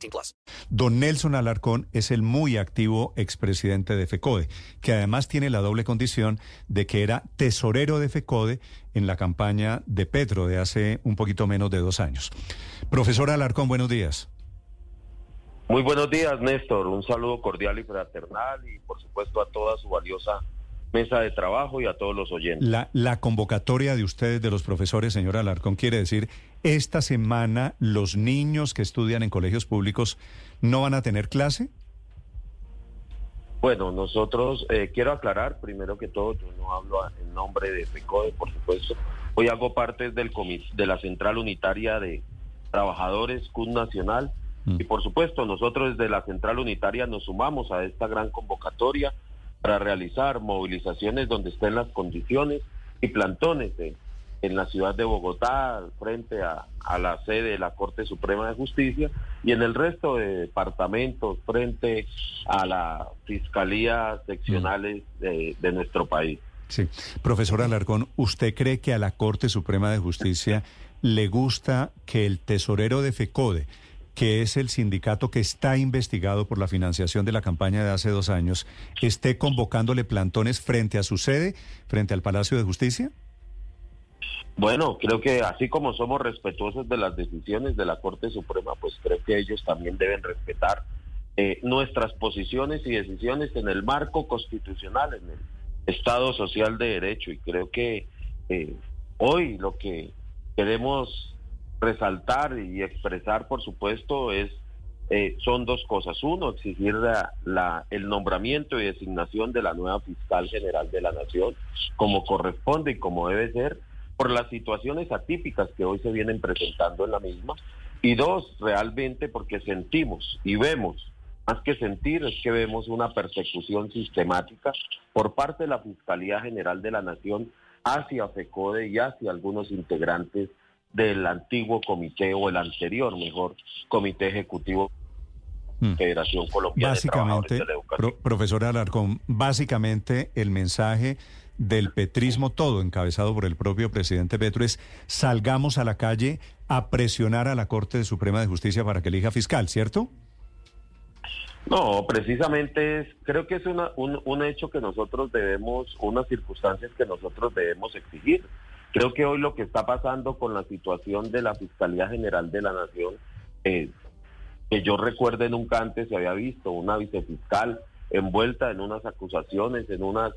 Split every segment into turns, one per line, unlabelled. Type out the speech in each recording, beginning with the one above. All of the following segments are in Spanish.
18 plus.
Don Nelson Alarcón es el muy activo expresidente de FECODE, que además tiene la doble condición de que era tesorero de FECODE en la campaña de Petro de hace un poquito menos de dos años. Profesor Alarcón, buenos días.
Muy buenos días, Néstor. Un saludo cordial y fraternal y, por supuesto, a toda su valiosa mesa de trabajo y a todos los oyentes.
La, la convocatoria de ustedes, de los profesores, señor Alarcón, quiere decir, esta semana los niños que estudian en colegios públicos no van a tener clase.
Bueno, nosotros, eh, quiero aclarar, primero que todo, yo no hablo en nombre de FECODE, por supuesto. Hoy hago parte del de la Central Unitaria de Trabajadores CUD Nacional Mm. Y por supuesto, nosotros desde la Central Unitaria nos sumamos a esta gran convocatoria para realizar movilizaciones donde estén las condiciones y plantones en la ciudad de Bogotá, frente a, la sede de la Corte Suprema de Justicia, y en el resto de departamentos, frente a las fiscalías seccionales mm. de, de nuestro país.
Sí. Profesor Alarcón, ¿usted cree que a la Corte Suprema de Justicia le gusta que el tesorero de FECODE, que es el sindicato que está investigado por la financiación de la campaña de hace dos años, esté convocándole plantones frente a su sede, frente al Palacio de Justicia?
Bueno, creo que así como somos respetuosos de las decisiones de la Corte Suprema, pues creo que ellos también deben respetar eh, nuestras posiciones y decisiones en el marco constitucional, en el Estado Social de Derecho. Y creo que eh, hoy lo que queremos resaltar y expresar, por supuesto, es eh, son dos cosas. Uno, exigir la, el nombramiento y designación de la nueva fiscal general de la Nación, como corresponde y como debe ser, por las situaciones atípicas que hoy se vienen presentando en la misma. Y dos, realmente porque sentimos y vemos, más que sentir, es que vemos una persecución sistemática por parte de la Fiscalía General de la Nación hacia FECODE y hacia algunos integrantes del antiguo comité o el anterior, mejor, comité ejecutivo hmm. Federación Colombiana
básicamente,
de,
Educación. profesor Alarcón, básicamente el mensaje del petrismo todo, encabezado por el propio presidente Petro, es salgamos a la calle a presionar a la Corte Suprema de Justicia para que elija fiscal, ¿cierto?
No, precisamente es, creo que es una, un, un hecho que nosotros debemos, unas circunstancias que nosotros debemos exigir. Creo que hoy lo que está pasando con la situación de la Fiscalía General de la Nación, es que yo recuerde nunca antes se había visto una vicefiscal envuelta en unas acusaciones, en unas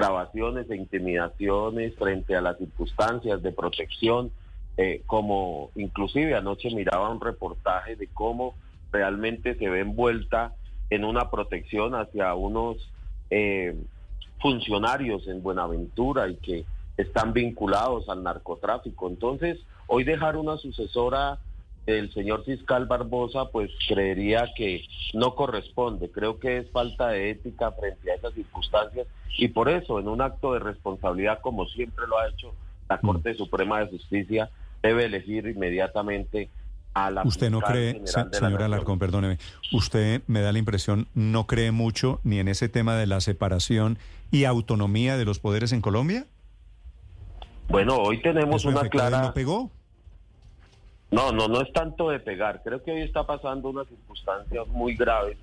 grabaciones e intimidaciones frente a las circunstancias de protección, eh, como inclusive anoche miraba un reportaje de cómo realmente se ve envuelta en una protección hacia unos eh, funcionarios en Buenaventura y que están vinculados al narcotráfico. Entonces, hoy dejar una sucesora del señor fiscal Barbosa, pues creería que no corresponde. Creo que es falta de ética frente a esas circunstancias y por eso, en un acto de responsabilidad, como siempre lo ha hecho la mm. Corte Suprema de Justicia, debe elegir inmediatamente a la
Usted no cree, señora Alarcón, perdóneme, usted me da la impresión, no cree mucho ni en ese tema de la separación y autonomía de los poderes en Colombia?
Bueno, hoy tenemos una clara...
¿No pegó?
No, no, no es tanto de pegar. Creo que hoy está pasando una circunstancia muy grave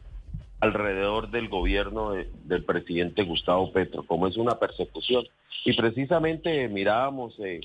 alrededor del gobierno del presidente Gustavo Petro, como es una persecución. Y precisamente mirábamos eh,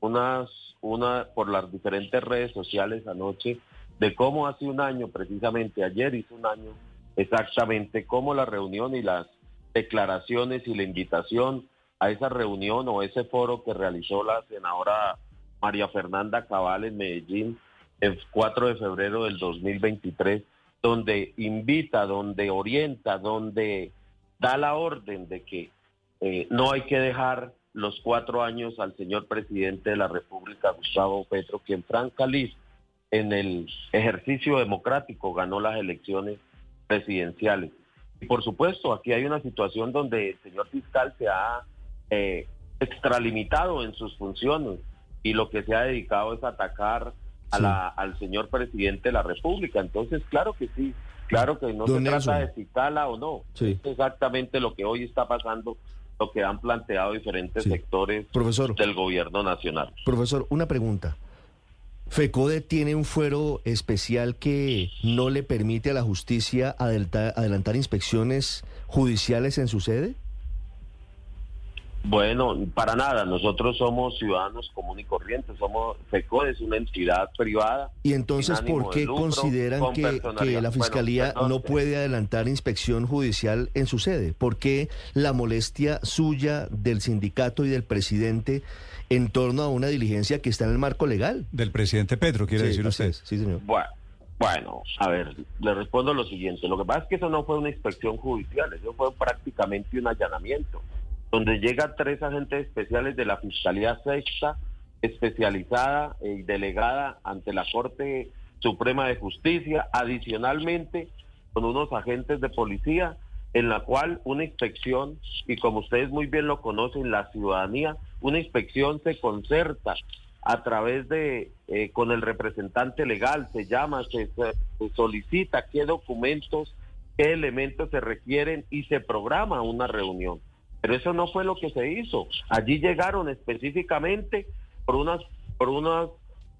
unas, una, por las diferentes redes sociales anoche de cómo hace un año, precisamente ayer hizo un año exactamente, cómo la reunión y las declaraciones y la invitación a esa reunión o ese foro que realizó la senadora María Fernanda Cabal en Medellín el 4 de febrero del 2023, donde invita, donde orienta, donde da la orden de que eh, no hay que dejar los cuatro años al señor presidente de la República, Gustavo Petro, quien Franca Liz en el ejercicio democrático ganó las elecciones presidenciales. Y por supuesto, aquí hay una situación donde el señor fiscal se ha eh, extralimitado en sus funciones y lo que se ha dedicado es atacar a la, al señor presidente de la República. Entonces, claro que sí, claro que no se trata de si cala o no. Es exactamente lo que hoy está pasando, lo que han planteado diferentes sectores del gobierno nacional.
Profesor, una pregunta. FECODE tiene un fuero especial que no le permite a la justicia adelantar inspecciones judiciales en su sede?
Bueno, para nada. Nosotros somos ciudadanos comunes y corrientes. Somos FECODE, es una entidad privada.
¿Y entonces por qué consideran que, la Fiscalía no puede adelantar inspección judicial en su sede? ¿Por qué la molestia suya del sindicato y del presidente en torno a una diligencia que está en el marco legal?
Del presidente Petro, quiere decir usted.
Sí, señor.
Bueno. Bueno, a ver, le respondo lo siguiente. Lo que pasa es que eso no fue una inspección judicial, eso fue prácticamente un allanamiento donde llegan tres agentes especiales de la Fiscalía Sexta, especializada y delegada ante la Corte Suprema de Justicia, adicionalmente con unos agentes de policía, en la cual una inspección, y como ustedes muy bien lo conocen, la ciudadanía, una inspección se concerta a través de, eh, con el representante legal, se llama, se solicita qué documentos, qué elementos se requieren y se programa una reunión. Pero eso no fue lo que se hizo. Allí llegaron específicamente por unas por una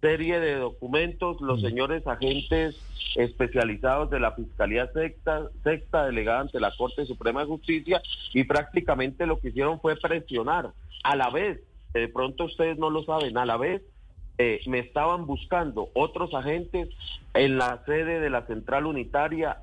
serie de documentos los señores agentes especializados de la Fiscalía Sexta, Sexta delegada ante la Corte Suprema de Justicia y prácticamente lo que hicieron fue presionar a la vez, de pronto ustedes no lo saben, a la vez eh, me estaban buscando otros agentes en la sede de la central unitaria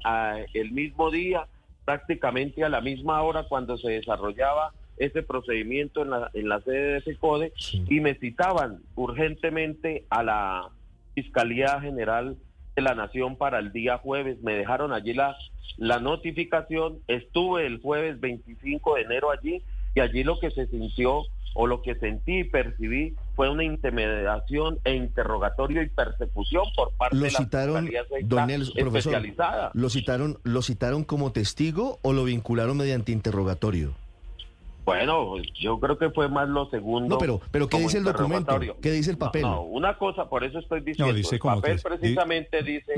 el mismo día prácticamente a la misma hora cuando se desarrollaba ese procedimiento en la, en la sede de ese CODE y me citaban urgentemente a la Fiscalía General de la Nación para el día jueves. Me dejaron allí la, la notificación. Estuve el jueves 25 de enero allí y allí lo que se sintió o lo que sentí y percibí fue una intimidación e interrogatorio y persecución por parte de la Fiscalía
don especializada. ¿Lo citaron, ¿Lo citaron como testigo o lo vincularon mediante interrogatorio?
Bueno, yo creo que fue más lo segundo.
No, pero, pero ¿qué dice el documento? ¿Qué dice el papel?
No, una cosa, por eso estoy diciendo. el papel precisamente dice,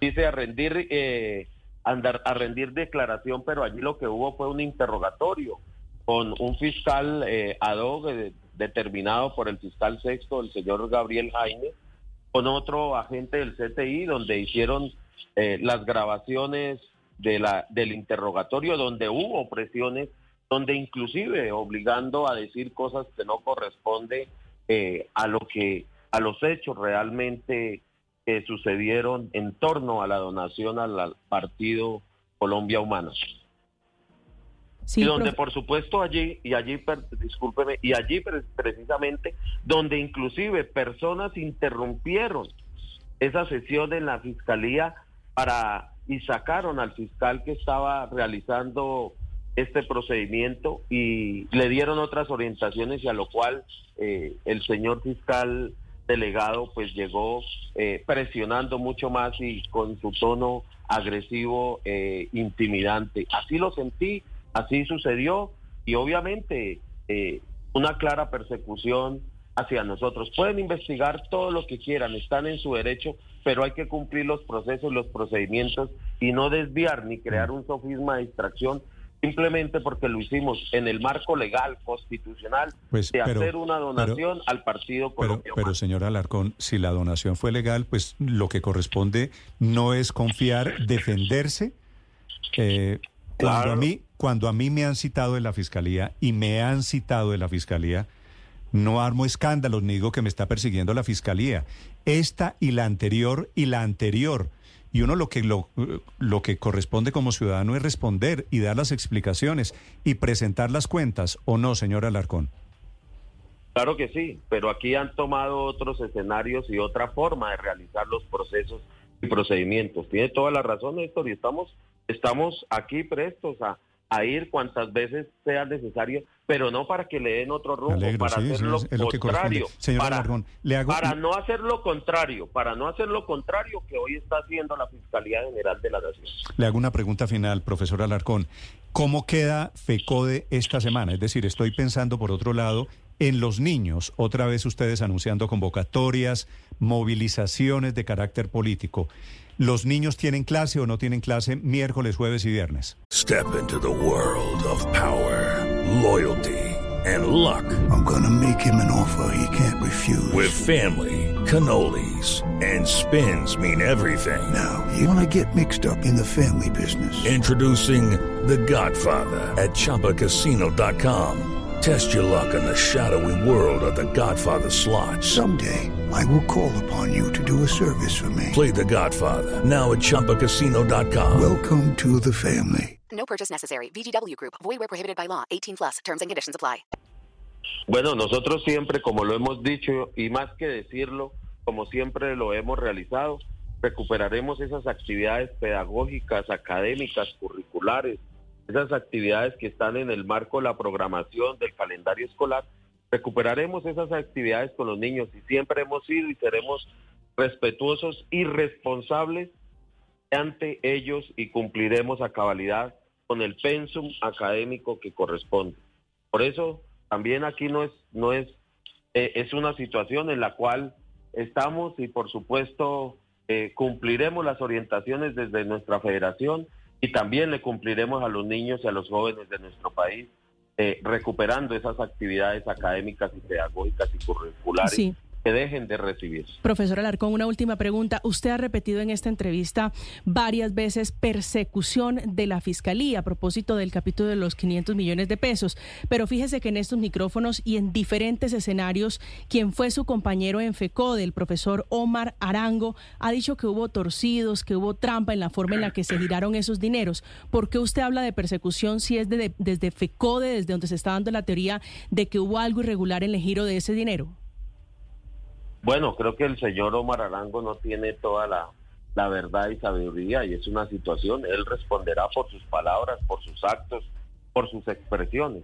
dice a rendir, eh, andar, a rendir declaración, pero allí lo que hubo fue un interrogatorio con un fiscal eh, ad hoc eh, determinado por el fiscal sexto, el señor Gabriel Jaime, con otro agente del CTI, donde hicieron eh, las grabaciones del interrogatorio, donde hubo presiones, donde inclusive obligando a decir cosas que no corresponde a lo que a los hechos realmente que sucedieron en torno a la donación al partido Colombia Humana y donde por supuesto allí, y allí, discúlpeme, y allí precisamente, donde inclusive personas interrumpieron esa sesión en la fiscalía para y sacaron al fiscal que estaba realizando este procedimiento y le dieron otras orientaciones y a lo cual eh, el señor fiscal delegado pues llegó eh, presionando mucho más y con su tono agresivo, eh, intimidante. Así lo sentí Así sucedió y obviamente eh, una clara persecución hacia nosotros. Pueden investigar todo lo que quieran, están en su derecho, pero hay que cumplir los procesos, los procedimientos y no desviar ni crear un sofisma de distracción simplemente porque lo hicimos en el marco legal, constitucional, pues, de hacer una donación al partido
Pero, pero señor Alarcón, si la donación fue legal, pues lo que corresponde no es confiar, defenderse. Eh, cuando a mí, cuando a mí me han citado de la fiscalía y me han citado de la fiscalía, no armo escándalos ni digo que me está persiguiendo la fiscalía. Esta y la anterior y la anterior. Y uno lo que lo, lo que corresponde como ciudadano es responder y dar las explicaciones y presentar las cuentas, ¿o no, señor Alarcón?
Claro que sí, pero aquí han tomado otros escenarios y otra forma de realizar los procesos y procedimientos. Tiene toda la razón, Héctor, y estamos, estamos aquí prestos a a ir cuantas veces sea necesario, pero no para que le den otro rumbo, para hacer lo contrario, para, para no hacer lo contrario, para no hacer lo contrario que hoy está haciendo la Fiscalía General de la Nación.
Le hago una pregunta final, profesor Alarcón. ¿Cómo queda FECODE esta semana? Es decir, estoy pensando por otro lado en los niños, otra vez ustedes anunciando convocatorias, movilizaciones de carácter político. ¿Los niños tienen clase o no tienen clase miércoles, jueves y viernes?
Step into the world of power, loyalty and luck.
I'm gonna make him an offer he can't refuse.
With family, cannolis and spins mean everything.
Now, you wanna get mixed up in the family business.
Introducing The Godfather at chapacasino.com. Test your luck in the shadowy world of the Godfather slot.
Someday, I will call upon you to do a service for me.
Play the Godfather, now at Chumpacasino.com.
Welcome to the family.
No purchase necessary. VGW Group. Void where prohibited by law. 18 plus. Terms and conditions apply.
Bueno, nosotros siempre, como lo hemos dicho, y más que decirlo, como siempre lo hemos realizado, recuperaremos esas actividades pedagógicas, académicas, curriculares, esas actividades que están en el marco de la programación del calendario escolar, recuperaremos esas actividades con los niños y siempre hemos sido y seremos respetuosos y responsables ante ellos y cumpliremos a cabalidad con el pensum académico que corresponde. Por eso también aquí no es no es eh, es una situación en la cual estamos y por supuesto eh, cumpliremos las orientaciones desde nuestra federación y también le cumpliremos a los niños y a los jóvenes de nuestro país eh, recuperando esas actividades académicas y pedagógicas y curriculares que dejen de recibir.
Profesor Alarcón, una última pregunta. Usted ha repetido en esta entrevista varias veces persecución de la Fiscalía a propósito del capítulo de los 500 millones de pesos, pero fíjese que en estos micrófonos y en diferentes escenarios, quien fue su compañero en FECODE, el profesor Omar Arango, ha dicho que hubo torcidos, que hubo trampa en la forma en la que se giraron esos dineros. ¿Por qué usted habla de persecución si es desde FECODE, desde donde se está dando la teoría de que hubo algo irregular en el giro de ese dinero?
Bueno, creo que el señor Omar Arango no tiene toda la, verdad y sabiduría y es una situación, él responderá por sus palabras, por sus actos, por sus expresiones.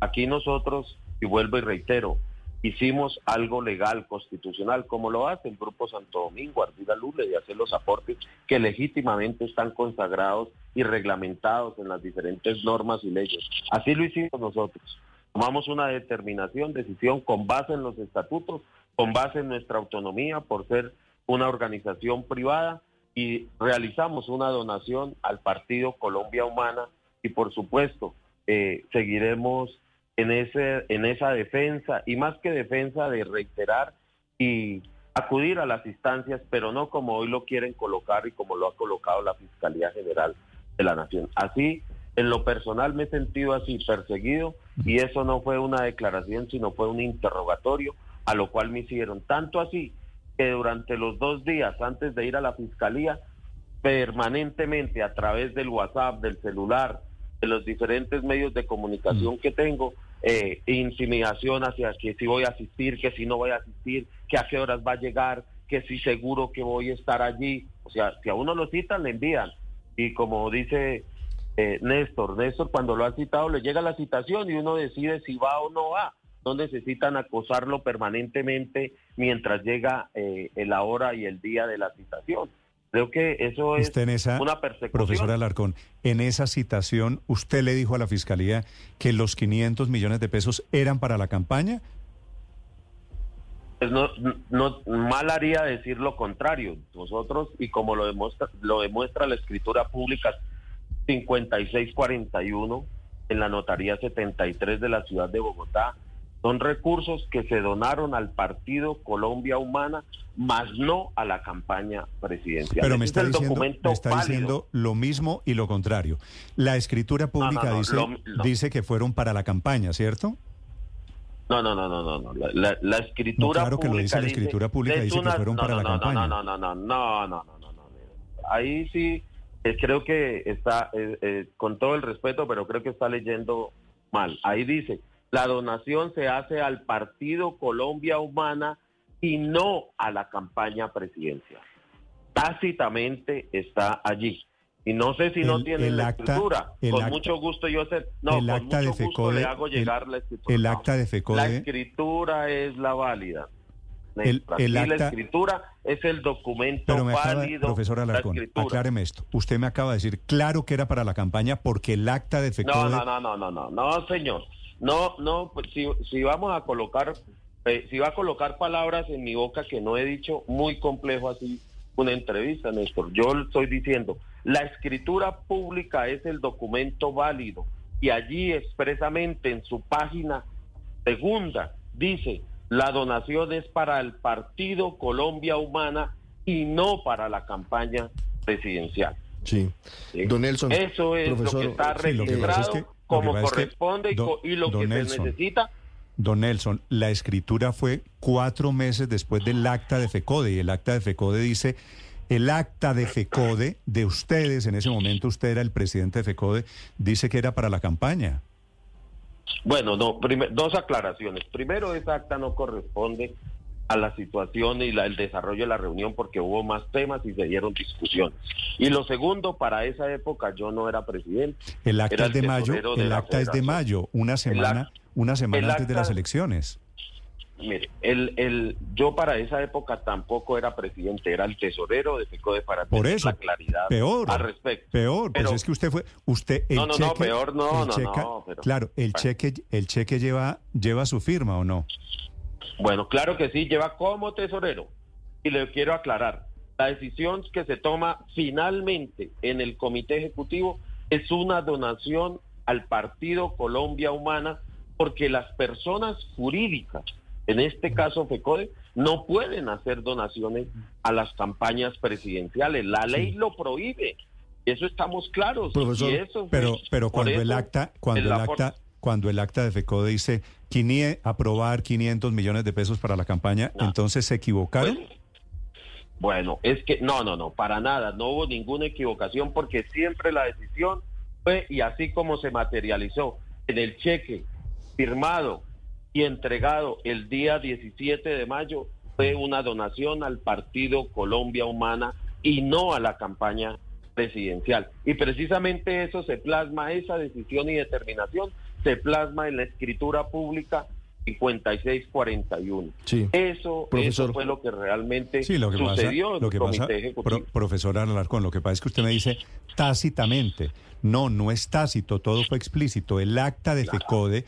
Aquí nosotros, y vuelvo y reitero, hicimos algo legal, constitucional, como lo hace el Grupo Santo Domingo, Ardila Lule, y hacer los aportes que legítimamente están consagrados y reglamentados en las diferentes normas y leyes. Así lo hicimos nosotros. Tomamos una determinación, decisión con base en los estatutos con base en nuestra autonomía por ser una organización privada y realizamos una donación al Partido Colombia Humana y por supuesto eh, seguiremos en, ese, en esa defensa y más que defensa de reiterar y acudir a las instancias, pero no como hoy lo quieren colocar y como lo ha colocado la Fiscalía General de la Nación. Así, en lo personal me he sentido así perseguido y eso no fue una declaración, sino fue un interrogatorio a lo cual me hicieron. Tanto así que durante los dos días antes de ir a la fiscalía, permanentemente a través del WhatsApp, del celular, de los diferentes medios de comunicación mm. que tengo, eh, intimidación hacia que si voy a asistir, que si no voy a asistir, que a qué horas va a llegar, que si seguro que voy a estar allí. O sea, si a uno lo citan, le envían. Y como dice eh, Néstor, Néstor cuando lo ha citado le llega la citación y uno decide si va o no va no necesitan acosarlo permanentemente mientras llega eh, la hora y el día de la citación. Creo que eso es una persecución.
Profesor Alarcón, en esa citación, ¿usted le dijo a la Fiscalía que los 500 millones de pesos eran para la campaña?
Pues no, no, mal haría decir lo contrario. Nosotros, y como lo demuestra, lo demuestra la escritura pública 5641 en la notaría 73 de la ciudad de Bogotá, son recursos que se donaron al partido Colombia Humana, más no a la campaña presidencial.
Pero me está, diciendo, lo mismo y lo contrario. La escritura pública dice, dice que fueron para la campaña, ¿cierto?
No, no, no, no, no. La, la, escritura
claro que lo dice la escritura pública, dice que fueron para la campaña.
No, no, no, no, no, no, no, no, no. Ahí sí creo que está, con todo el respeto, pero creo que está leyendo mal. Ahí dice la donación se hace al Partido Colombia Humana y no a la campaña presidencial. Tácitamente está allí. Y no sé si no tiene la escritura. con mucho gusto yo sé. No,
el acta de FECODE,
le hago llegar
el,
la escritura.
El acta de FECODE.
La escritura es la válida. El, la escritura es el documento
Pero me acaba,
válido.
Profesor Alarcón, acláreme esto. Usted me acaba de decir claro que era para la campaña porque el acta de FECODE...
No, no, no, no, no, no, señor. No, no, pues, si, si vamos a colocar, eh, si va a colocar palabras en mi boca que no he dicho, muy complejo así una entrevista, Néstor. Yo estoy diciendo, la escritura pública es el documento válido y allí expresamente en su página segunda dice, la donación es para el Partido Colombia Humana y no para la campaña presidencial.
Sí. Don Nelson.
Eso es lo que está registrado como corresponde y, lo que se necesita
Don Nelson, la escritura fue cuatro meses después del acta de FECODE y el acta de FECODE dice, el acta de FECODE de ustedes, en ese momento usted era el presidente de FECODE, dice que era para la campaña.
Bueno, no, dos aclaraciones. Primero, esa acta no corresponde a la situación y la, el desarrollo de la reunión porque hubo más temas y se dieron discusiones. Y lo segundo, para esa época yo no era presidente.
El acta es de mayo, el acta es de mayo, una semana, una semana antes de las elecciones.
Mire, el, el, yo para esa época tampoco era presidente, era el tesorero de FECODE para
Por
tener
eso,
la claridad
peor,
al respecto.
Peor, pues es que usted fue, usted el
no, no,
cheque,
no, peor no, no, no, pero-
claro, el cheque, el cheque lleva, lleva su firma o no.
Bueno, claro que sí, lleva como tesorero. Y le quiero aclarar, la decisión que se toma finalmente en el comité ejecutivo es una donación al Partido Colombia Humana porque las personas jurídicas, en este caso FECODE, no pueden hacer donaciones a las campañas presidenciales. La ley lo prohíbe. Eso estamos claros.
Profesor,
Y eso,
Pero, pero cuando el acta, cuando el acta, cuando el acta de FECODE dice "Quinie- aprobar 500 millones de pesos para la campaña,
No.
entonces se equivocaron.
Pues, Bueno, es que no, no, no, para nada, no hubo ninguna equivocación porque siempre la decisión fue y así como se materializó en el cheque firmado y entregado el día 17 de mayo fue una donación al Partido Colombia Humana y no a la campaña presidencial. Y precisamente eso se plasma, esa decisión y determinación se plasma en la escritura pública 5641.
Sí.
Eso,
Profesor.
eso fue lo que realmente
Sí, lo que pasa,
sucedió en
lo que
comité
pasa,
ejecutivo.
pro- profesor Alarcón, lo que pasa es que usted me dice tácitamente. No, no es tácito, todo fue explícito. El acta de FECODE,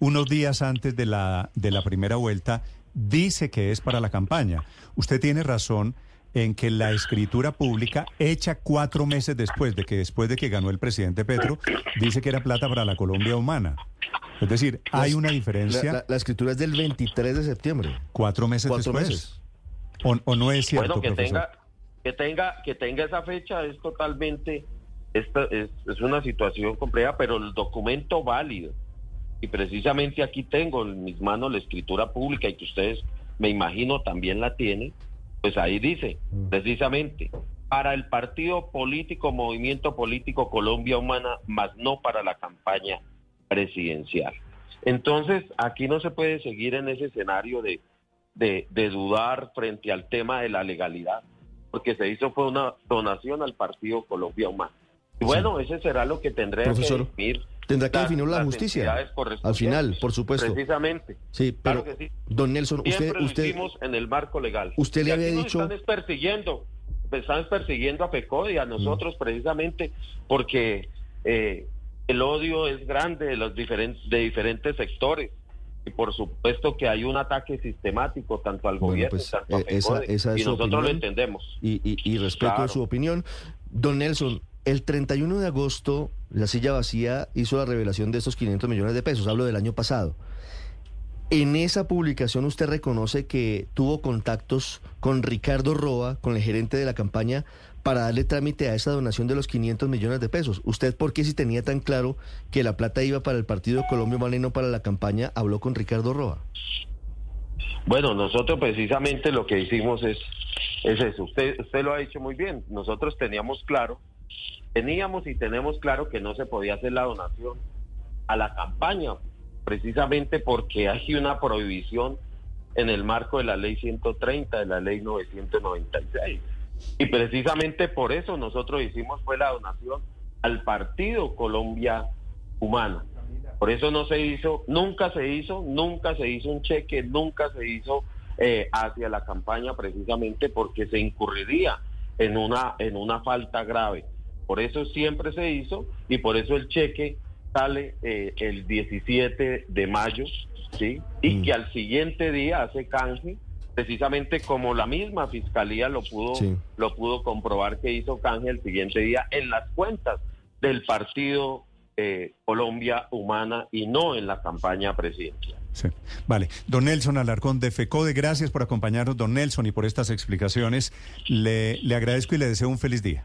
unos días antes de la, de la primera vuelta, dice que es para la campaña. Usted tiene razón en que la escritura pública, hecha cuatro meses después de que después de que ganó el presidente Petro, dice que era plata para la Colombia humana. Es decir, hay una
La,
diferencia
la- la escritura es del 23 de septiembre.
cuatro meses
Cuatro
después.
meses.
O, o no es cierto,
bueno, que
profesor?
tenga, que tenga, que tenga esa fecha es totalmente, esta es, es una situación compleja, pero el documento válido. Y precisamente aquí tengo en mis manos la escritura pública y que ustedes, me imagino, también la tienen. Pues ahí dice, precisamente, para el partido político, movimiento político Colombia Humana, más no para la campaña presidencial. Entonces, aquí no se puede seguir en ese escenario de, de, de dudar frente al tema de la legalidad, porque se hizo fue una donación al Partido Colombia Humana. Y bueno, ese será lo que
Profesor,
que definir.
Tendrá que definirlo la justicia. Al final, por supuesto.
Precisamente.
Sí, pero
Claro que sí.
don Nelson, usted,
lo
usted,
hicimos en el marco legal.
usted le
Y
había dicho-
Están es persiguiendo, están persiguiendo a FECODE y a nosotros precisamente porque eh, el odio es grande de los diferentes de diferentes sectores y por supuesto que hay un ataque sistemático tanto al
Bueno,
gobierno
pues,
tanto a
eh, esa-
FECODE,
esa es
y nosotros lo entendemos.
y, y- y respeto
Claro.
su opinión. Don Nelson, el 31 de agosto, la silla vacía hizo la revelación de estos 500 millones de pesos, hablo del año pasado. En esa publicación usted reconoce que tuvo contactos con Ricardo Roa, con el gerente de la campaña, para darle trámite a esa donación de los 500 millones de pesos. ¿Usted por qué si tenía tan claro que la plata iba para el Partido de Colombia Humana para la campaña, habló con Ricardo Roa?
Bueno, nosotros precisamente lo que hicimos es, es eso. Usted, usted lo ha dicho muy bien. Nosotros teníamos claro, teníamos y tenemos claro que no se podía hacer la donación a la campaña, precisamente porque hay una prohibición en el marco de la ley 130, de la ley 996. Y precisamente por eso nosotros hicimos fue la donación al partido Colombia Humana. Por eso no se hizo, nunca se hizo, nunca se hizo un cheque, nunca se hizo eh, hacia la campaña precisamente porque se incurriría en una, en una falta grave. Por eso siempre se hizo y por eso el cheque sale eh, el 17 de mayo, ¿sí? Y mm. que al siguiente día hace canje, precisamente como la misma fiscalía lo pudo, lo pudo comprobar que hizo canje el siguiente día en las cuentas del partido eh, Colombia Humana y no en la campaña presidencial.
Sí. Vale. Don Nelson Alarcón de FECODE, gracias por acompañarnos, don Nelson, y por estas explicaciones. Le, le agradezco y le deseo un feliz día.